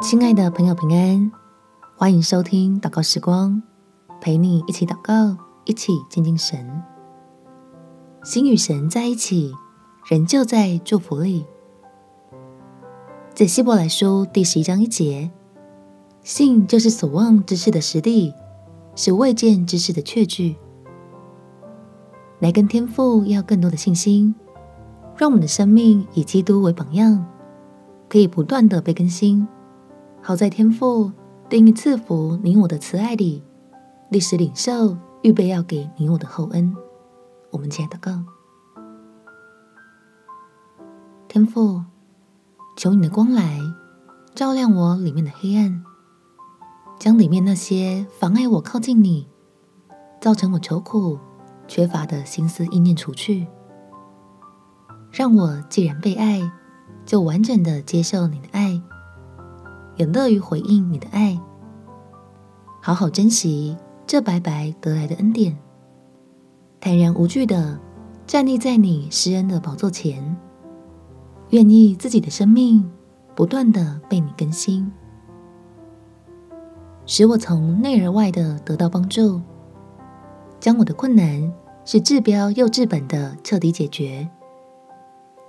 亲爱的朋友，平安，欢迎收听祷告时光，陪你一起祷告，一起静静神。心与神在一起，人就在祝福里。在希伯来书第十一章一节，信就是所望之事的实底，是未见之事的确据。来跟天父要更多的信心，让我们的生命以基督为榜样，可以不断的被更新。好在天父定意赐福你我的慈爱里，历史领袖预备要给你我的厚恩。我们亲爱的祷告，天父，求你的光来照亮我里面的黑暗，将里面那些妨碍我靠近你、造成我愁苦缺乏的心思意念除去，让我既然被爱，就完整的接受你的爱。也乐于回应你的爱，好好珍惜这白白得来的恩典，坦然无惧的站立在你施恩的宝座前，愿意自己的生命不断的被你更新，使我从内而外的得到帮助，将我的困难是治标又治本的彻底解决，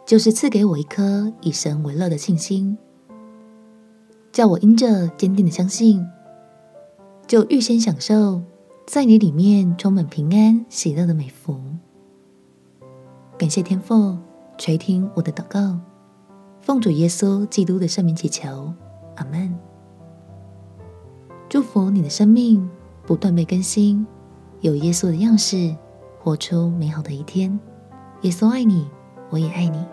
就是赐给我一颗以神为乐的信心。叫我因着坚定的相信，就预先享受在你里面充满平安喜乐的美福。感谢天父垂听我的祷告，奉主耶稣基督的圣名祈求，阿门。祝福你的生命不断被更新，有耶稣的样式，活出美好的一天。耶稣爱你，我也爱你。